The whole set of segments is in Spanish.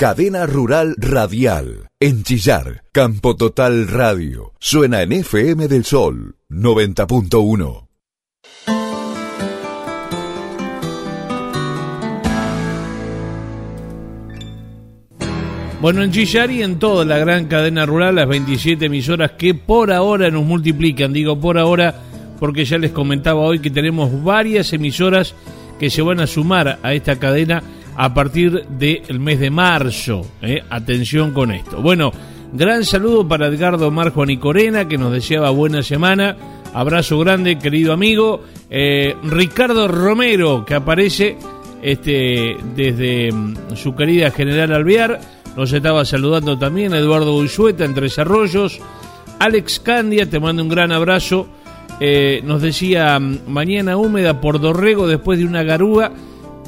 Cadena Rural Radial. En Chillar, Campo Total Radio. Suena en FM del Sol 90.1. Bueno, en Chillar y en toda la gran cadena rural, las 27 emisoras que por ahora nos multiplican. Digo por ahora porque ya les comentaba hoy que tenemos varias emisoras que se van a sumar a esta cadena a partir del mes de marzo. ¿eh? Atención con esto. Bueno, gran saludo para Edgardo Marjo Corena, que nos deseaba buena semana. Abrazo grande, querido amigo. Eh, Ricardo Romero, que aparece este, desde mm, su querida General Alvear. Nos estaba saludando también Eduardo Ullueta, entre desarrollos. Alex Candia, te mando un gran abrazo. Eh, nos decía mm, mañana húmeda por Dorrego después de una garúa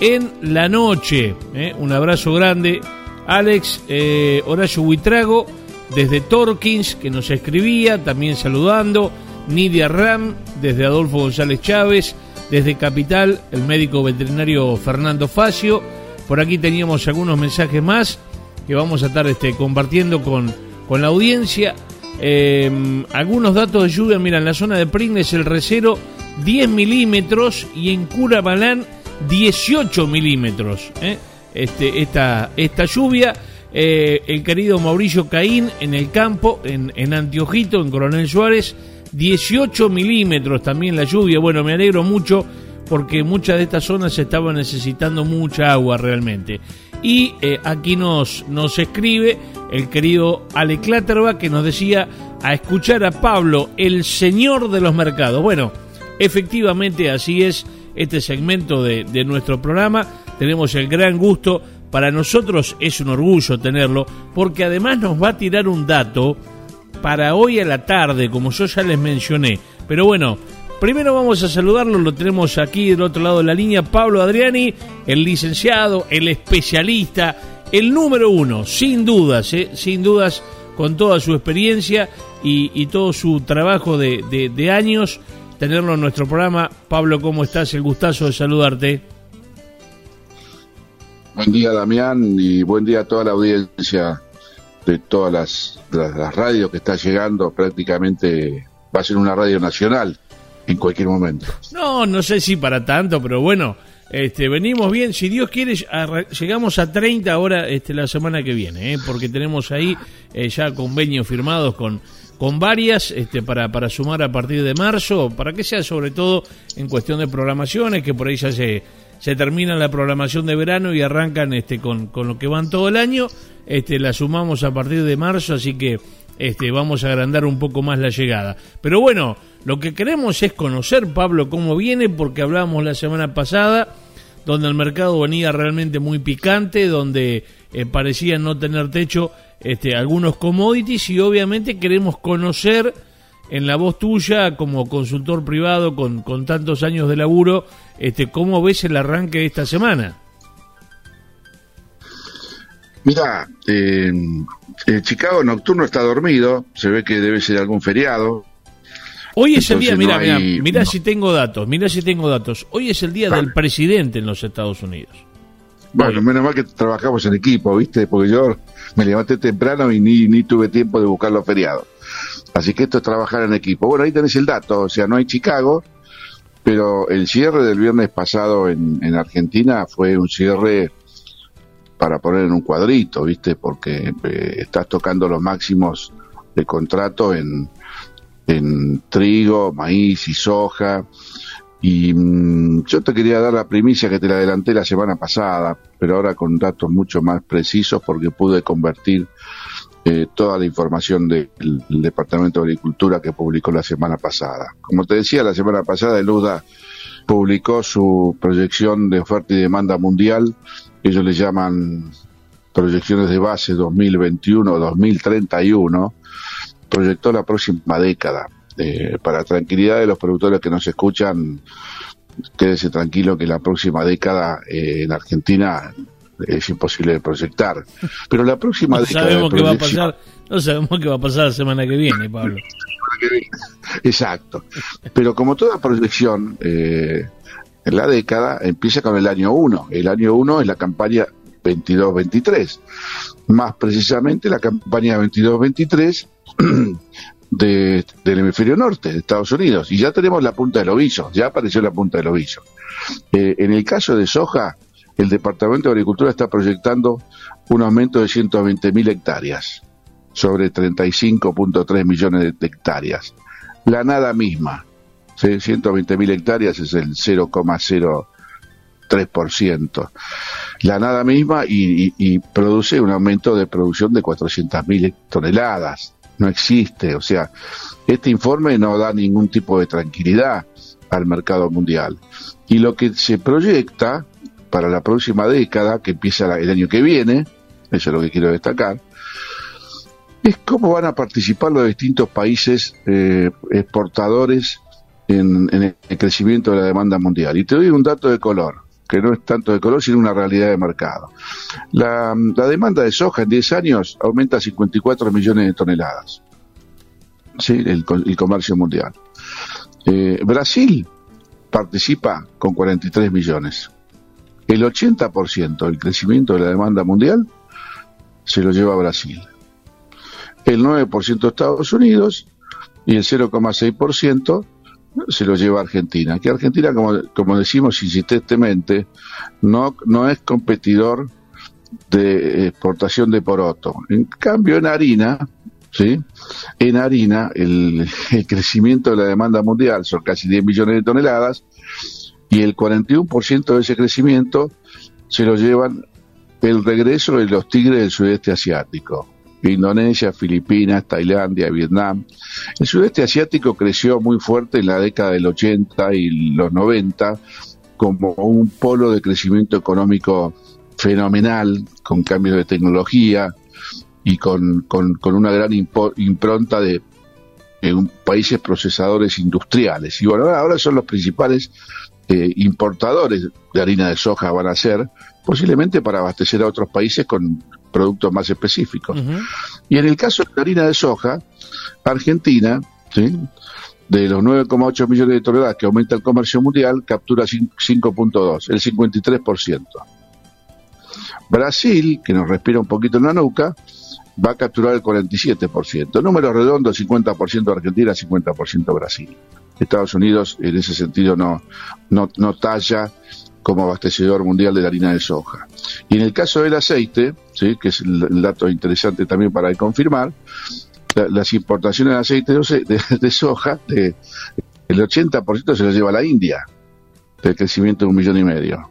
en la noche. ¿eh? Un abrazo grande. Alex eh, Horacio Huitrago, desde Torkins, que nos escribía, también saludando. Nidia Ram, desde Adolfo González Chávez. Desde Capital, el médico veterinario Fernando Facio. Por aquí teníamos algunos mensajes más que vamos a estar este, compartiendo con, con la audiencia. Eh, algunos datos de lluvia, mira, en la zona de Pringles el recero 10 milímetros y en Curabalán 18 milímetros. ¿eh? Este, esta, esta lluvia, eh, el querido Mauricio Caín en el campo, en, en Antiojito, en Coronel Suárez, 18 milímetros también la lluvia. Bueno, me alegro mucho porque muchas de estas zonas estaban necesitando mucha agua realmente. Y eh, aquí nos, nos escribe el querido Ale Clatterba que nos decía a escuchar a Pablo, el señor de los mercados. Bueno, efectivamente así es este segmento de, nuestro programa. Tenemos el gran gusto, para nosotros es un orgullo tenerlo, porque además nos va a tirar un dato para hoy a la tarde, como yo ya les mencioné. Pero bueno, primero vamos a saludarlo, lo tenemos aquí del otro lado de la línea, Pablo Adriani, el licenciado, el especialista, el número uno, sin dudas, ¿eh? sin dudas, con toda su experiencia y, todo su trabajo de, de años tenerlo en nuestro programa. Pablo, ¿cómo estás? El gustazo de saludarte. Buen día, Damián, y buen día a toda la audiencia de todas las, las, radios que está llegando. Prácticamente va a ser una radio nacional en cualquier momento. No, no sé si para tanto, pero bueno, este, venimos bien. Si Dios quiere, llegamos a 30 ahora este, la semana que viene, ¿eh? porque tenemos ahí eh, ya convenios firmados con con varias este, para, para sumar a partir de marzo, para que sea sobre todo en cuestión de programaciones, que por ahí ya se, se termina la programación de verano y arrancan este, con, con lo que van todo el año, este, la sumamos a partir de marzo, así que este, vamos a agrandar un poco más la llegada. Pero bueno, lo que queremos es conocer, Pablo, cómo viene, porque hablábamos la semana pasada, donde el mercado venía realmente muy picante, donde eh, parecía no tener techo este, algunos commodities y obviamente queremos conocer en la voz tuya como consultor privado con, con tantos años de laburo, este, ¿cómo ves el arranque de esta semana? Mira, eh, Chicago nocturno está dormido, se ve que debe ser algún feriado. Hoy es el día, mira, mira, mira si tengo datos, mira si tengo datos. Hoy es el día del presidente en los Estados Unidos. Bueno, menos mal que trabajamos en equipo, ¿viste? Porque yo me levanté temprano y ni, ni tuve tiempo de buscar los feriados. Así que esto es trabajar en equipo. Bueno, ahí tenés el dato, o sea, no hay Chicago, pero el cierre del viernes pasado en, en Argentina fue un cierre para poner en un cuadrito, ¿viste? Porque eh, estás tocando los máximos de contrato en, en trigo, maíz y soja y mm, yo te quería dar la primicia que te la adelanté la semana pasada, pero ahora con datos mucho más precisos porque pude convertir eh, toda la información del Departamento de Agricultura que publicó la semana pasada. Como te decía, la semana pasada el UDA publicó su proyección de oferta y demanda mundial. Ellos le llaman proyecciones de base 2021-2031. Proyectó la próxima década eh, para tranquilidad de los productores que nos escuchan, quédese tranquilo que la próxima década eh, en Argentina es imposible de proyectar. Pero la próxima no década. Sabemos qué va a pasar, no sabemos qué va a pasar la semana que viene, Pablo. Exacto. Pero como toda proyección, eh, en la década empieza con el año 1. El año 1 es la campaña 22-23. Más precisamente la campaña 22-23 de, del hemisferio norte de Estados Unidos. Y ya tenemos la punta del ovillo, ya apareció la punta del ovillo. Eh, en el caso de soja, el Departamento de Agricultura está proyectando un aumento de 120.000 hectáreas sobre 35.3 millones de hectáreas. La nada misma, ¿sí? 120.000 hectáreas es el 0,03%. La nada misma y, y, produce un aumento de producción de 400.000 toneladas. No existe, o sea, este informe no da ningún tipo de tranquilidad al mercado mundial. Y lo que se proyecta para la próxima década, que empieza el año que viene, eso es lo que quiero destacar, es cómo van a participar los distintos países eh, exportadores en, el crecimiento de la demanda mundial. Y te doy un dato de color, que no es tanto de color, sino una realidad de mercado. La, demanda de soja en 10 años aumenta a 54 millones de toneladas. ¿Sí? El, comercio mundial. Eh, Brasil participa con 43 millones. El 80% del crecimiento de la demanda mundial se lo lleva a Brasil. El 9% Estados Unidos y el 0,6% se lo lleva a Argentina. Que Argentina, como, como decimos insistentemente, no, no es competidor de exportación de poroto. En cambio, en harina, ¿sí? En harina, el, el, crecimiento de la demanda mundial son casi 10 millones de toneladas y el 41% de ese crecimiento se lo llevan el regreso de los tigres del sudeste asiático. Indonesia, Filipinas, Tailandia, Vietnam. El sudeste asiático creció muy fuerte en la década del 80 y los 90 como un polo de crecimiento económico fenomenal, con cambios de tecnología y con, con, una gran impronta de, países procesadores industriales. Y bueno, ahora son los principales eh, importadores de harina de soja van a ser, posiblemente para abastecer a otros países con productos más específicos. Y en el caso de la harina de soja, Argentina, de los 9,8 millones de toneladas que aumenta el comercio mundial, captura 5.2, el 53%. Brasil, que nos respira un poquito en la nuca, va a capturar el 47%. Número redondo, 50% Argentina, 50% Brasil. Estados Unidos en ese sentido no, no, no talla como abastecedor mundial de la harina de soja. Y en el caso del aceite, ¿sí? que es el, dato interesante también para confirmar, las importaciones de aceite de, soja, de, el 80% se lo lleva a la India, del crecimiento de un millón y medio.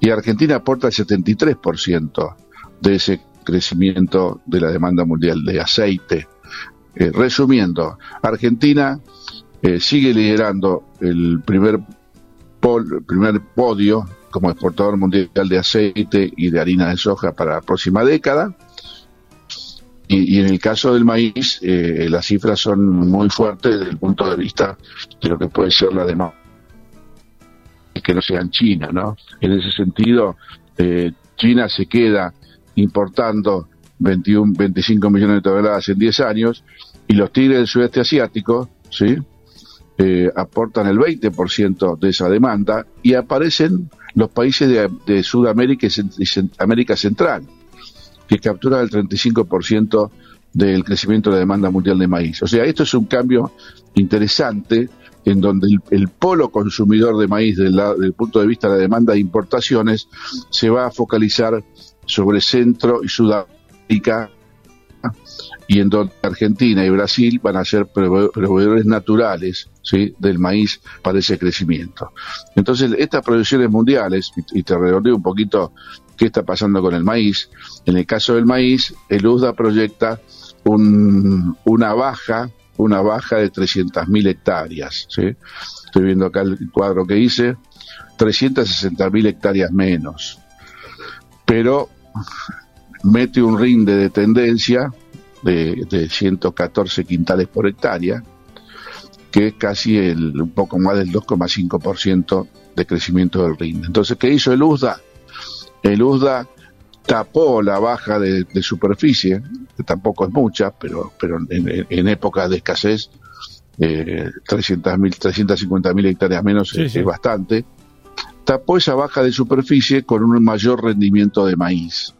Y Argentina aporta el 73% de ese crecimiento de la demanda mundial de aceite. Eh, resumiendo, Argentina eh, sigue liderando el primer, primer podio como exportador mundial de aceite y de harina de soja para la próxima década. Y, en el caso del maíz, eh, las cifras son muy fuertes desde el punto de vista de lo que puede ser la demanda que no sea en China, ¿no? En ese sentido, eh, China se queda importando 21, 25 millones de toneladas en 10 años y los tigres del sudeste asiático, ¿sí? Eh, aportan el 20% de esa demanda y aparecen los países de, Sudamérica y América Central, que capturan el 35% del crecimiento de la demanda mundial de maíz. O sea, esto es un cambio interesante en donde el, polo consumidor de maíz desde el punto de vista de la demanda de importaciones se va a focalizar sobre Centro y Sudamérica y en donde Argentina y Brasil van a ser proveedores naturales ¿sí? del maíz para ese crecimiento. Entonces, estas producciones mundiales, y te redondeo un poquito qué está pasando con el maíz, en el caso del maíz, el USDA proyecta un, una baja, una baja de 300.000 hectáreas. ¿sí? Estoy viendo acá el cuadro que hice, 360.000 hectáreas menos. Pero mete un rinde de tendencia de, 114 quintales por hectárea, que es casi el, un poco más del 2,5% de crecimiento del rinde. Entonces, ¿qué hizo el USDA? El USDA tapó la baja de, superficie, que tampoco es mucha, pero, pero en, en épocas de escasez, eh, 300.000, 350.000 hectáreas menos es, bastante, tapó esa baja de superficie con un mayor rendimiento de maíz.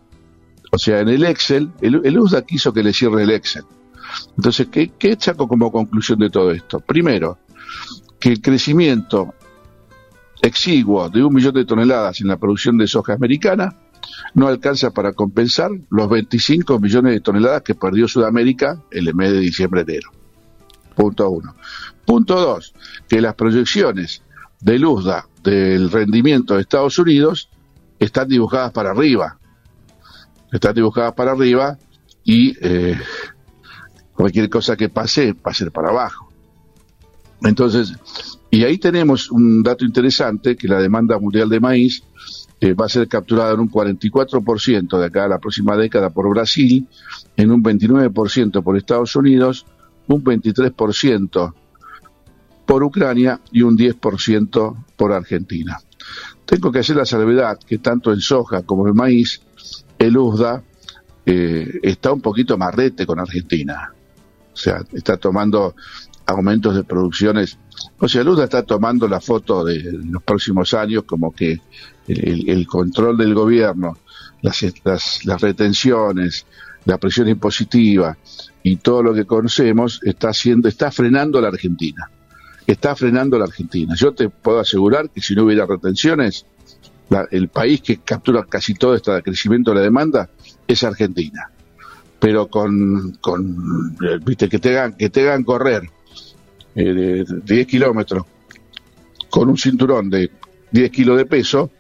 O sea, en el Excel, el, el USDA quiso que le cierre el Excel. Entonces, ¿qué, ¿qué saco como conclusión de todo esto? Primero, que el crecimiento exiguo de un millón de toneladas en la producción de soja americana no alcanza para compensar los 25 millones de toneladas que perdió Sudamérica en el mes de diciembre-enero. Punto uno. Punto dos, que las proyecciones del USDA del rendimiento de Estados Unidos están dibujadas para arriba. Están dibujadas para arriba y eh, cualquier cosa que pase va a ser para abajo. Entonces, y ahí tenemos un dato interesante, que la demanda mundial de maíz eh, va a ser capturada en un 44% de acá a la próxima década por Brasil, en un 29% por Estados Unidos, un 23% por Ucrania y un 10% por Argentina. Tengo que hacer la salvedad que tanto en soja como en maíz, el USDA eh, está un poquito marrete con Argentina. O sea, está tomando aumentos de producciones. O sea, Lula está tomando la foto de los próximos años como que el, control del gobierno, las, las, retenciones, la presión impositiva y todo lo que conocemos está haciendo, está frenando la Argentina. Está frenando la Argentina. Yo te puedo asegurar que si no hubiera retenciones, el país que captura casi todo este crecimiento de la demanda es Argentina. Pero con, con viste, que te hagan, que te hagan correr eh, de 10 kilómetros con un cinturón de 10 kilos de peso,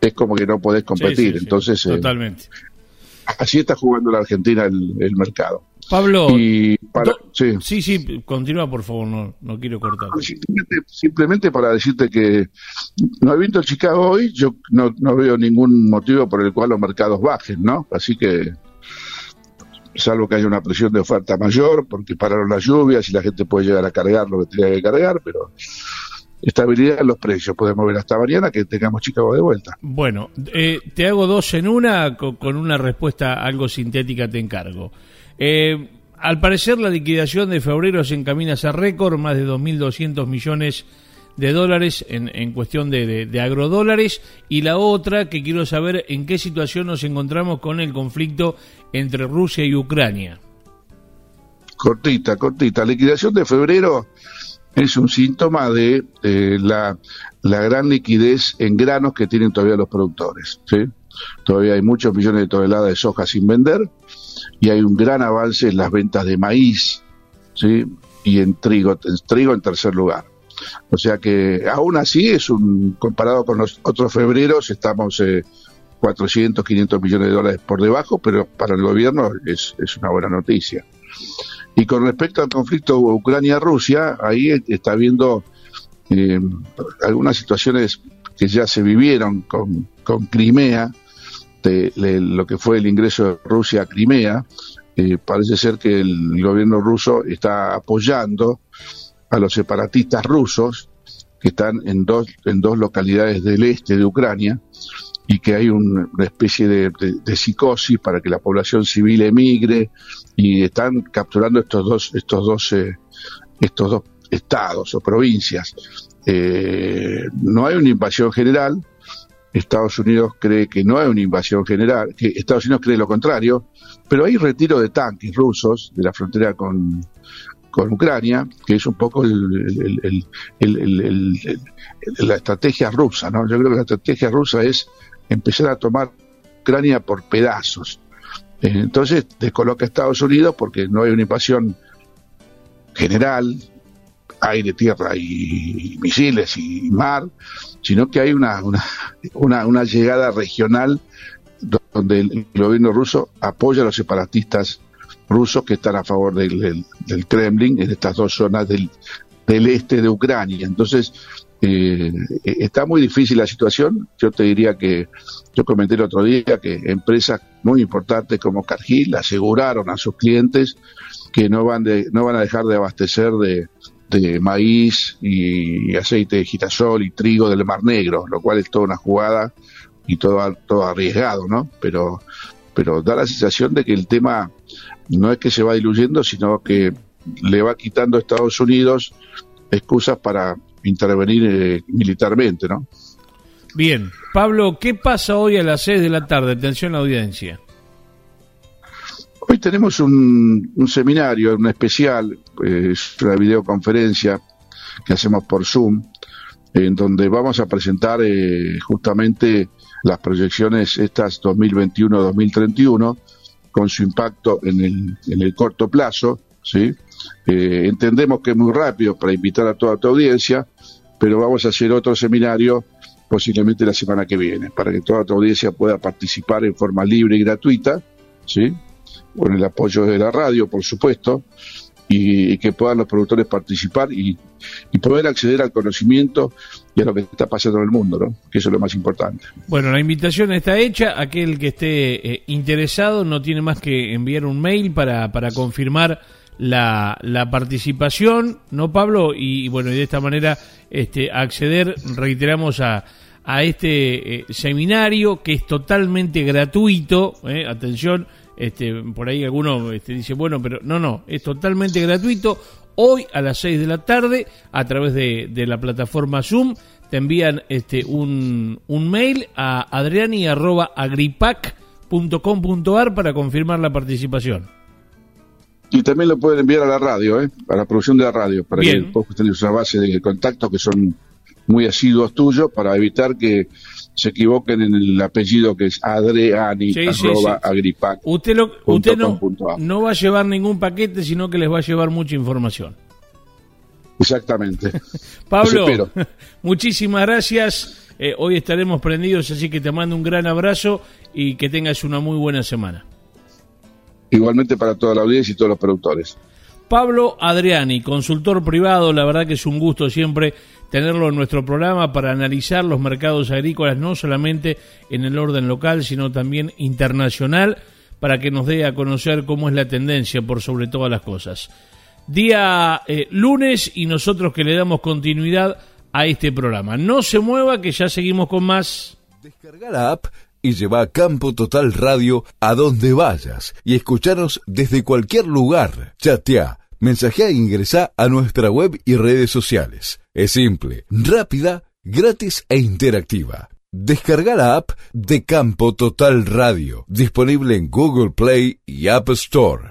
es como que no podés competir. Entonces, eh, totalmente. así está jugando la Argentina el, mercado. Pablo, sí. sí, continúa por favor, no, no quiero cortar. Simplemente, para decirte que no he visto el Chicago hoy, yo no, no veo ningún motivo por el cual los mercados bajen, ¿no? Así que salvo que haya una presión de oferta mayor, porque pararon las lluvias y la gente puede llegar a cargar lo que tenga que cargar, pero estabilidad en los precios. Podemos ver hasta mañana que tengamos Chicago de vuelta. Bueno, eh, te hago dos en una, con, una respuesta algo sintética te encargo. Eh, al parecer la liquidación de febrero se encamina a récord, más de 2.200 millones de dólares en, en cuestión de, de, agrodólares y la otra que quiero saber en qué situación nos encontramos con el conflicto entre Rusia y Ucrania. Cortita, cortita. Liquidación de febrero es un síntoma de la, la, gran liquidez en granos que tienen todavía los productores. ¿sí? Todavía hay muchos millones de toneladas de soja sin vender y hay un gran avance en las ventas de maíz ¿sí? y en trigo, en trigo en tercer lugar. O sea que aún así es un, comparado con los otros febreros, estamos eh, 400, 500 millones de dólares por debajo, pero para el gobierno es, es una buena noticia. Y con respecto al conflicto Ucrania-Rusia, ahí está habiendo eh, algunas situaciones que ya se vivieron con, con Crimea, de, lo que fue el ingreso de Rusia a Crimea. Eh, parece ser que el gobierno ruso está apoyando a los separatistas rusos que están en dos, en dos localidades del este de Ucrania y que hay una especie de, psicosis para que la población civil emigre y están capturando estos dos estos dos eh, estos dos estados o provincias eh, no hay una invasión general Estados Unidos cree que no hay una invasión general que Estados Unidos cree lo contrario pero hay retiro de tanques rusos de la frontera con con Ucrania, que es un poco el, la estrategia rusa, ¿no? Yo creo que la estrategia rusa es empezar a tomar Ucrania por pedazos. Eh, entonces descoloca a Estados Unidos porque no hay una invasión general, aire, tierra y, misiles y mar, sino que hay una, una, una llegada regional donde el gobierno ruso apoya a los separatistas rusos que están a favor del, Kremlin en estas dos zonas del, del este de Ucrania. Entonces, eh, está muy difícil la situación. Yo te diría que, yo comenté el otro día que empresas muy importantes como Cargill aseguraron a sus clientes que no van, de, no van a dejar de abastecer de, de maíz y aceite de girasol y trigo del Mar Negro, lo cual es toda una jugada y todo, todo arriesgado, ¿no? Pero, pero da la sensación de que el tema no es que se va diluyendo, sino que le va quitando a Estados Unidos excusas para intervenir eh, militarmente, ¿no? Bien, Pablo, ¿qué pasa hoy a las 6 de la tarde? Atención a la audiencia. Hoy tenemos un, seminario, un especial, es una videoconferencia que hacemos por Zoom, en donde vamos a presentar eh, justamente las proyecciones estas 2021-2031 con su impacto en el, en el corto plazo, ¿sí? Eh, entendemos que es muy rápido para invitar a toda tu audiencia, pero vamos a hacer otro seminario posiblemente la semana que viene, para que toda tu audiencia pueda participar en forma libre y gratuita, ¿sí? Con el apoyo de la radio, por supuesto, y, que puedan los productores participar y, poder acceder al conocimiento y a lo que está pasando en el mundo, ¿no? que eso es lo más importante. Bueno, la invitación está hecha, aquel que esté eh, interesado no tiene más que enviar un mail para, para confirmar la, la participación, ¿no, Pablo? Y, bueno, y de esta manera este, acceder, reiteramos, a, a este eh, seminario que es totalmente gratuito, ¿eh? atención, este, por ahí alguno este, dice, bueno, pero no, no, es totalmente gratuito. Hoy a las 6 de la tarde, a través de, de la plataforma Zoom, te envían este, un, un mail a adriani.agripac.com.ar para confirmar la participación. Y también lo pueden enviar a la radio, ¿eh? a la producción de la radio, para que puedan tener una base de contacto que son muy asiduos tuyos, para evitar que se equivoquen en el apellido que es adreani Usted, lo, usted no, no va a llevar ningún paquete, sino que les va a llevar mucha información. Exactamente. Pablo, muchísimas gracias. Eh, hoy estaremos prendidos, así que te mando un gran abrazo y que tengas una muy buena semana. Igualmente para toda la audiencia y todos los productores. Pablo Adriani, consultor privado, la verdad que es un gusto siempre tenerlo en nuestro programa para analizar los mercados agrícolas no solamente en el orden local, sino también internacional, para que nos dé a conocer cómo es la tendencia por sobre todas las cosas. Día eh, lunes y nosotros que le damos continuidad a este programa. No se mueva que ya seguimos con más. Descarga la app y lleva a Campo Total Radio a donde vayas y escucharos desde cualquier lugar. Chatea, mensajea e ingresa a nuestra web y redes sociales. Es simple, rápida, gratis e interactiva. Descarga la app de Campo Total Radio, disponible en Google Play y App Store.